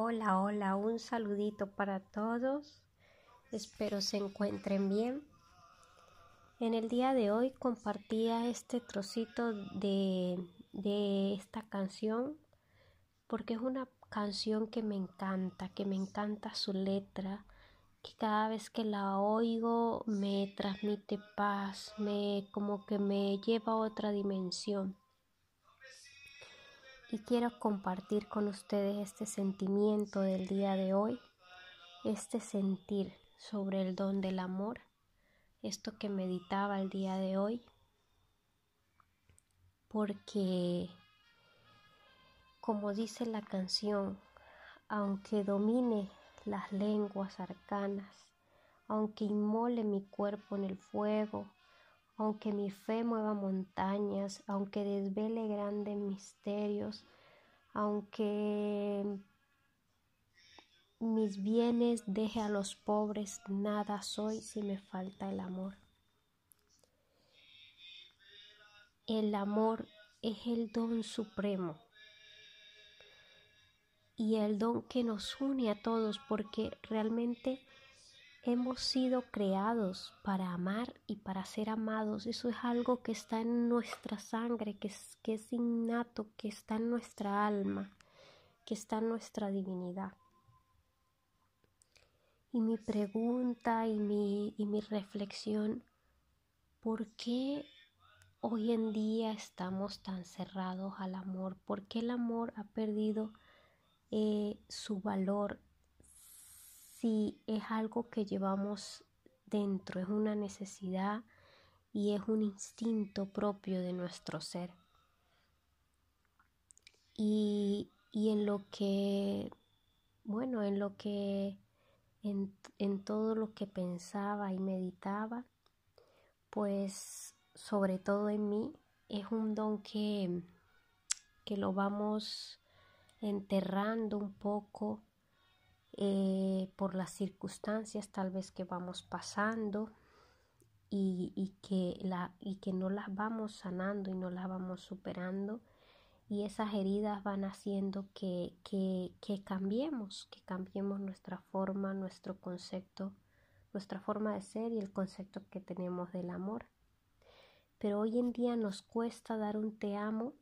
Hola, hola, un saludito para todos. Espero se encuentren bien. En el día de hoy compartía este trocito de, de esta canción porque es una canción que me encanta, que me encanta su letra, que cada vez que la oigo me transmite paz, me como que me lleva a otra dimensión y quiero compartir con ustedes este sentimiento del día de hoy, este sentir sobre el don del amor, esto que meditaba el día de hoy, porque como dice la canción, aunque domine las lenguas arcanas, aunque inmole mi cuerpo en el fuego, aunque mi fe mueva montañas, aunque desvele grandes misterios, aunque mis bienes deje a los pobres, nada soy si me falta el amor. El amor es el don supremo y el don que nos une a todos porque realmente Hemos sido creados para amar y para ser amados. Eso es algo que está en nuestra sangre, que es, que es innato, que está en nuestra alma, que está en nuestra divinidad. Y mi pregunta y mi, y mi reflexión, ¿por qué hoy en día estamos tan cerrados al amor? ¿Por qué el amor ha perdido eh, su valor si es algo que llevamos dentro, es una necesidad y es un instinto propio de nuestro ser. Y, en lo que, bueno, en lo que, en, en todo lo que pensaba y meditaba, pues sobre todo en mí, es un don que, que lo vamos enterrando un poco eh, por las circunstancias tal vez que vamos pasando y, que no las vamos sanando y no las vamos superando y esas heridas van haciendo que, que, que cambiemos, que cambiemos nuestra forma, nuestro concepto, nuestra forma de ser y el concepto que tenemos del amor. Pero hoy en día nos cuesta dar un te amo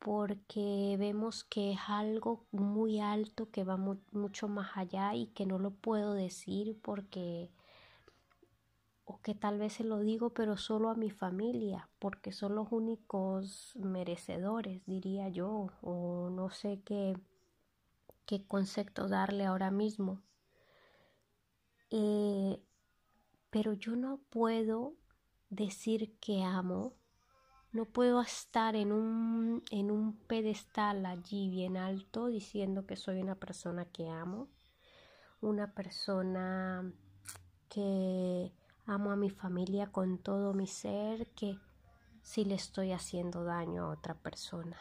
porque vemos que es algo muy alto que va mucho más allá y que no lo puedo decir porque o que tal vez se lo digo pero solo a mi familia porque son los únicos merecedores diría yo o no sé qué qué concepto darle ahora mismo. Eh, pero yo no puedo decir que amo no puedo estar en un, en un pedestal allí bien alto diciendo que soy una persona que amo, una persona que amo a mi familia con todo mi ser, que si le estoy haciendo daño a otra persona.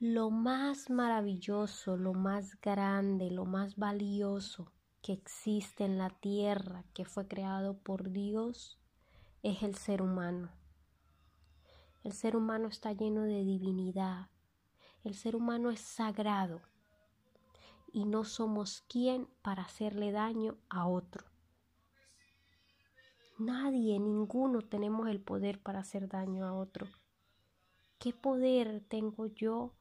Lo más maravilloso, lo más grande, lo más valioso que existe en la tierra, que fue creado por Dios, es el ser humano el ser humano está lleno de divinidad. El ser humano es sagrado y no somos quien para hacerle daño a otro. Nadie, ninguno tenemos el poder para hacer daño a otro. ¿Qué poder tengo yo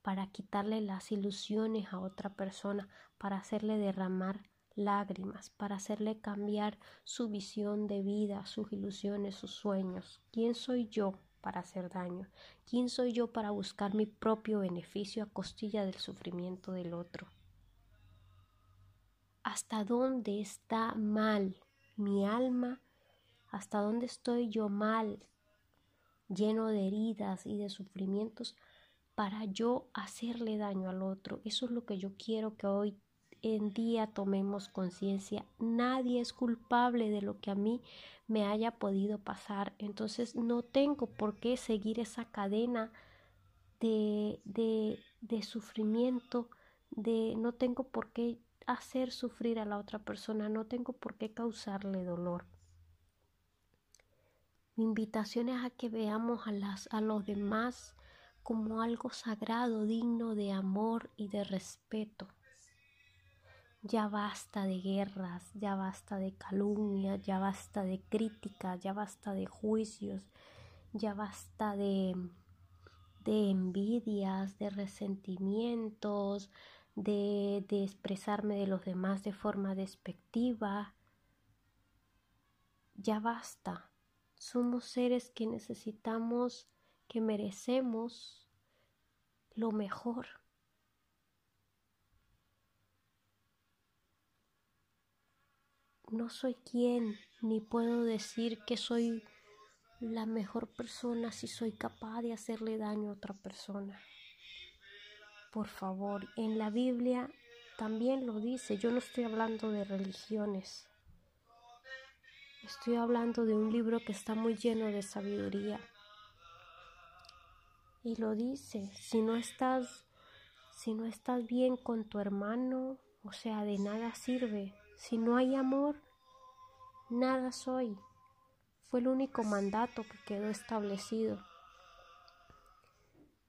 para quitarle las ilusiones a otra persona, para hacerle derramar lágrimas, para hacerle cambiar su visión de vida, sus ilusiones, sus sueños? ¿Quién soy yo para hacer daño? ¿Quién soy yo para buscar mi propio beneficio a costilla del sufrimiento del otro? ¿Hasta dónde está mal mi alma? ¿Hasta dónde estoy yo mal, lleno de heridas y de sufrimientos para yo hacerle daño al otro? Eso es lo que yo quiero que hoy en día tomemos conciencia. Nadie es culpable de lo que a mí me haya podido pasar. Entonces no tengo por qué seguir esa cadena de, de, sufrimiento, de no tengo por qué hacer sufrir a la otra persona, no tengo por qué causarle dolor. Mi invitación es a que veamos a, las, a los demás como algo sagrado, digno de amor y de respeto. Ya basta de guerras, ya basta de calumnias, ya basta de críticas, ya basta de juicios, ya basta de, de envidias, de resentimientos, de, de expresarme de los demás de forma despectiva. Ya basta. Somos seres que necesitamos, que merecemos lo mejor. No soy quien ni puedo decir que soy la mejor persona si soy capaz de hacerle daño a otra persona. Por favor, en la Biblia también lo dice, yo no estoy hablando de religiones. Estoy hablando de un libro que está muy lleno de sabiduría. Y lo dice, si no estás si no estás bien con tu hermano, o sea, de nada sirve. Si no hay amor, nada soy. Fue el único mandato que quedó establecido.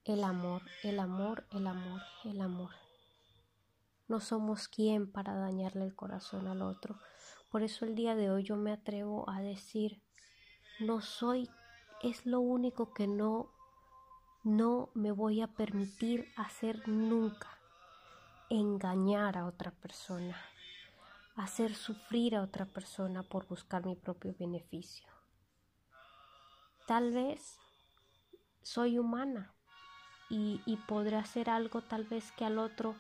El amor, el amor, el amor, el amor. No somos quien para dañarle el corazón al otro. Por eso el día de hoy yo me atrevo a decir, no soy, es lo único que no, no me voy a permitir hacer nunca, engañar a otra persona hacer sufrir a otra persona por buscar mi propio beneficio. Tal vez soy humana y, y podré hacer algo tal vez que al otro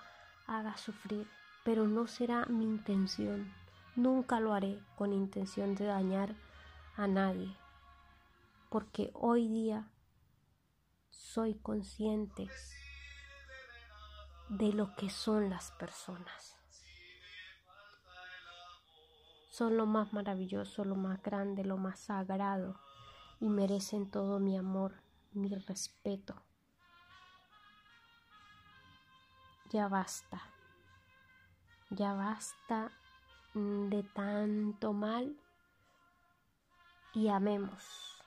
haga sufrir, pero no será mi intención. Nunca lo haré con intención de dañar a nadie, porque hoy día soy consciente de lo que son las personas son lo más maravilloso, lo más grande, lo más sagrado y merecen todo mi amor, mi respeto. Ya basta, ya basta de tanto mal y amemos.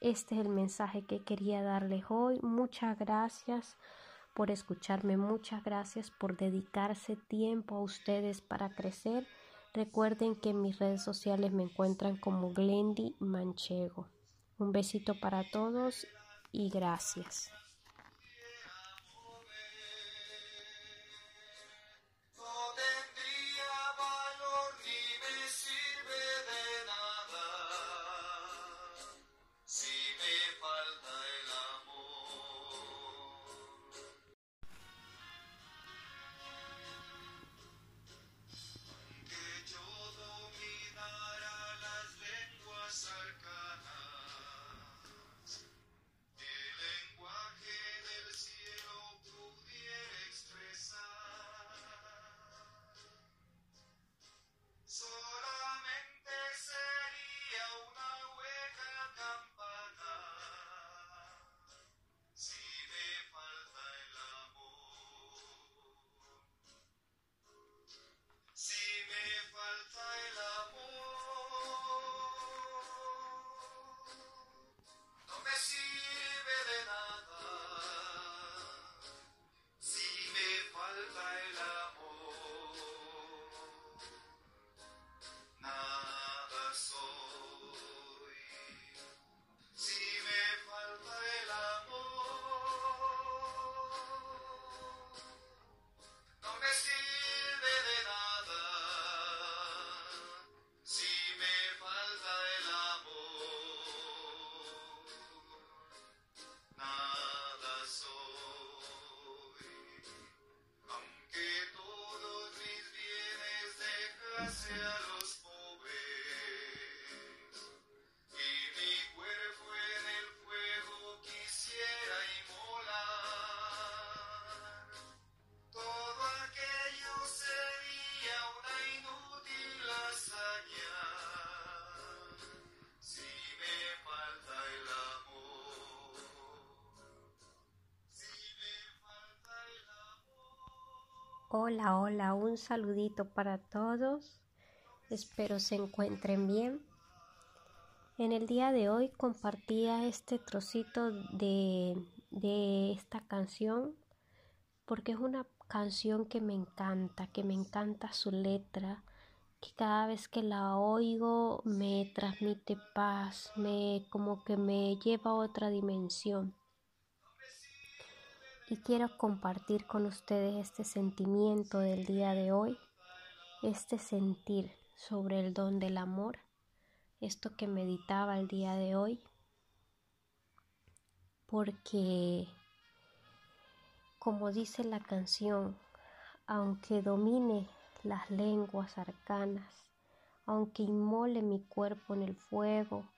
Este es el mensaje que quería darles hoy. Muchas gracias por escucharme, muchas gracias por dedicarse tiempo a ustedes para crecer Recuerden que en mis redes sociales me encuentran como Glendy Manchego. Un besito para todos y gracias. Hola, hola, un saludito para todos. Espero se encuentren bien. En el día de hoy compartía este trocito de, de esta canción porque es una canción que me encanta, que me encanta su letra, que cada vez que la oigo me transmite paz, me como que me lleva a otra dimensión. Y quiero compartir con ustedes este sentimiento del día de hoy, este sentir sobre el don del amor, esto que meditaba el día de hoy, porque como dice la canción, aunque domine las lenguas arcanas, aunque inmole mi cuerpo en el fuego,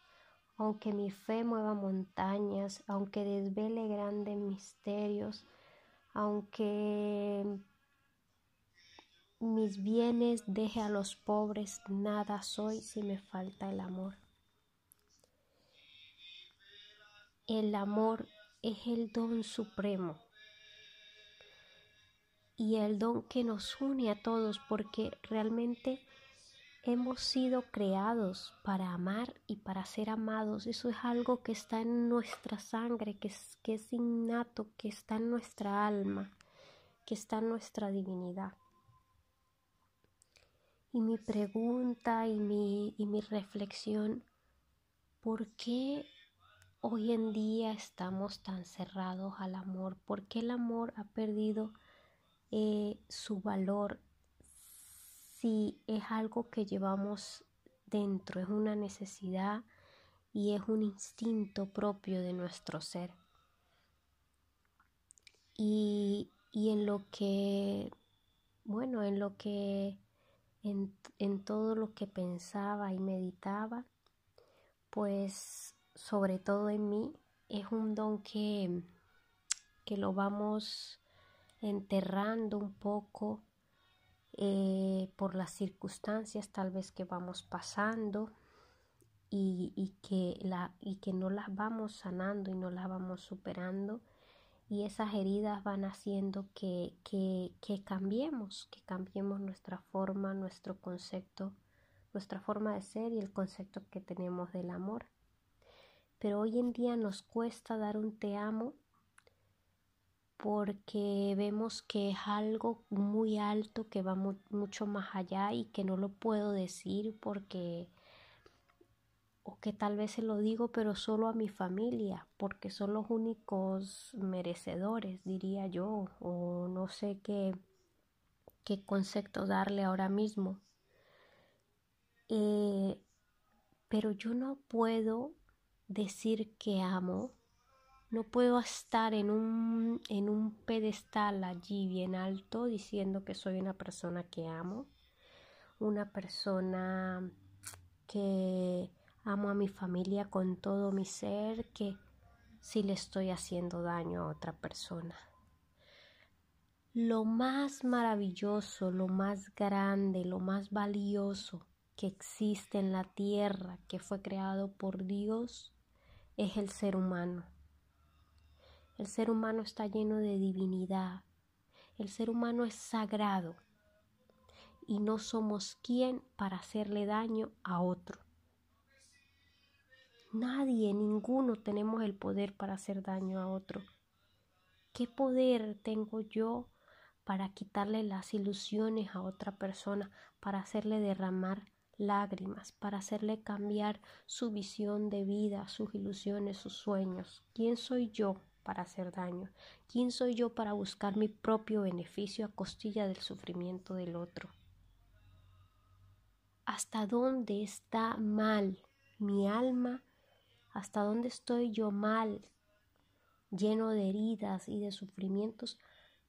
aunque mi fe mueva montañas, aunque desvele grandes misterios, aunque mis bienes deje a los pobres, nada soy si me falta el amor. El amor es el don supremo y el don que nos une a todos porque realmente hemos sido creados para amar y para ser amados. Eso es algo que está en nuestra sangre, que es, que es innato, que está en nuestra alma, que está en nuestra divinidad. Y mi pregunta y mi, y mi reflexión, ¿por qué hoy en día estamos tan cerrados al amor? ¿Por qué el amor ha perdido eh, su valor si es algo que llevamos dentro, es una necesidad y es un instinto propio de nuestro ser. Y, en lo que, bueno, en lo que, en, en todo lo que pensaba y meditaba, pues sobre todo en mí, es un don que, que lo vamos enterrando un poco eh, por las circunstancias tal vez que vamos pasando y, que la, y que no las vamos sanando y no las vamos superando y esas heridas van haciendo que, que, que cambiemos, que cambiemos nuestra forma, nuestro concepto, nuestra forma de ser y el concepto que tenemos del amor. Pero hoy en día nos cuesta dar un te amo porque vemos que es algo muy alto que va mucho más allá y que no lo puedo decir porque o que tal vez se lo digo pero solo a mi familia porque son los únicos merecedores diría yo o no sé qué qué concepto darle ahora mismo. Eh, pero yo no puedo decir que amo no puedo estar en un, en un pedestal allí bien alto diciendo que soy una persona que amo, una persona que amo a mi familia con todo mi ser, que si le estoy haciendo daño a otra persona. Lo más maravilloso, lo más grande, lo más valioso que existe en la tierra, que fue creado por Dios, es el ser humano el ser humano está lleno de divinidad. El ser humano es sagrado y no somos quien para hacerle daño a otro. Nadie, ninguno tenemos el poder para hacer daño a otro. ¿Qué poder tengo yo para quitarle las ilusiones a otra persona, para hacerle derramar lágrimas, para hacerle cambiar su visión de vida, sus ilusiones, sus sueños? ¿Quién soy yo para hacer daño? ¿Quién soy yo para buscar mi propio beneficio a costilla del sufrimiento del otro? ¿Hasta dónde está mal mi alma? ¿Hasta dónde estoy yo mal, lleno de heridas y de sufrimientos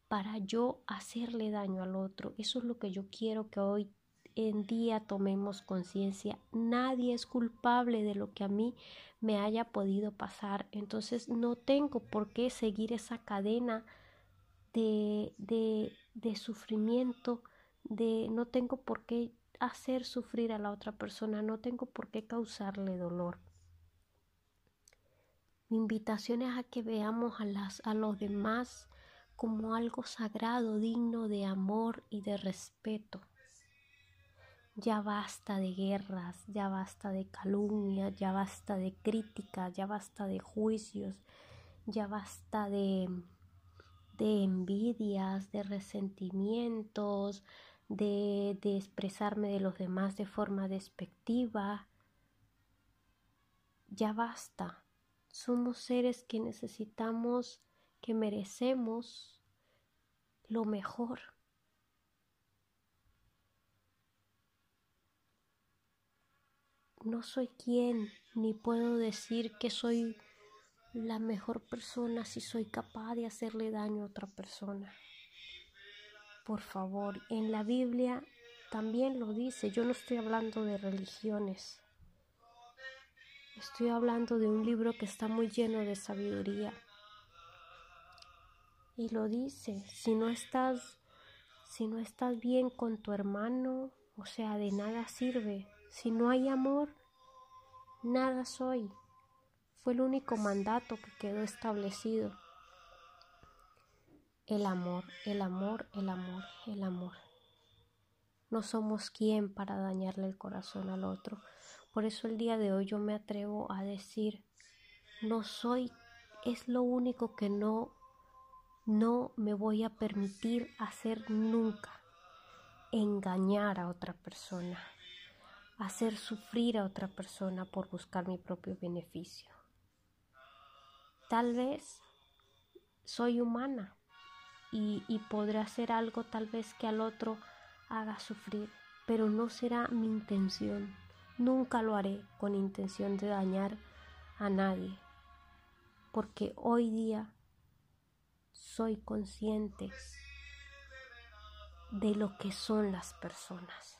para yo hacerle daño al otro? Eso es lo que yo quiero que hoy en día tomemos conciencia. Nadie es culpable de lo que a mí me haya podido pasar. Entonces no tengo por qué seguir esa cadena de, de, de sufrimiento, de no tengo por qué hacer sufrir a la otra persona, no tengo por qué causarle dolor. Mi invitación es a que veamos a, las, a los demás como algo sagrado, digno de amor y de respeto. Ya basta de guerras, ya basta de calumnias, ya basta de críticas, ya basta de juicios, ya basta de, de envidias, de resentimientos, de, de expresarme de los demás de forma despectiva. Ya basta. Somos seres que necesitamos, que merecemos lo mejor. No soy quien, ni puedo decir que soy la mejor persona si soy capaz de hacerle daño a otra persona. Por favor, en la Biblia también lo dice, yo no estoy hablando de religiones, estoy hablando de un libro que está muy lleno de sabiduría. Y lo dice, si no estás si no estás bien con tu hermano, o sea, de nada sirve si no hay amor, nada soy. Fue el único mandato que quedó establecido. El amor, el amor, el amor, el amor. No somos quien para dañarle el corazón al otro. Por eso el día de hoy yo me atrevo a decir, no soy, es lo único que no, no me voy a permitir hacer nunca, engañar a otra persona hacer sufrir a otra persona por buscar mi propio beneficio. Tal vez soy humana y, y podré hacer algo tal vez que al otro haga sufrir, pero no será mi intención. Nunca lo haré con intención de dañar a nadie, porque hoy día soy consciente de lo que son las personas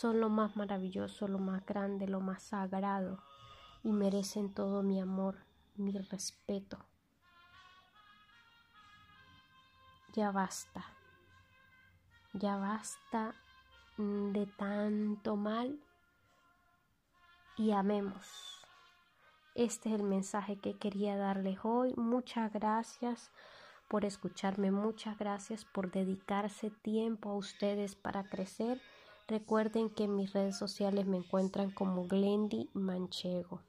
son lo más maravilloso, lo más grande, lo más sagrado y merecen todo mi amor, mi respeto. Ya basta, ya basta de tanto mal y amemos. Este es el mensaje que quería darles hoy. Muchas gracias por escucharme, muchas gracias por dedicarse tiempo a ustedes para crecer Recuerden que en mis redes sociales me encuentran como Glendy Manchego.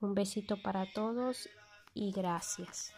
Un besito para todos y gracias.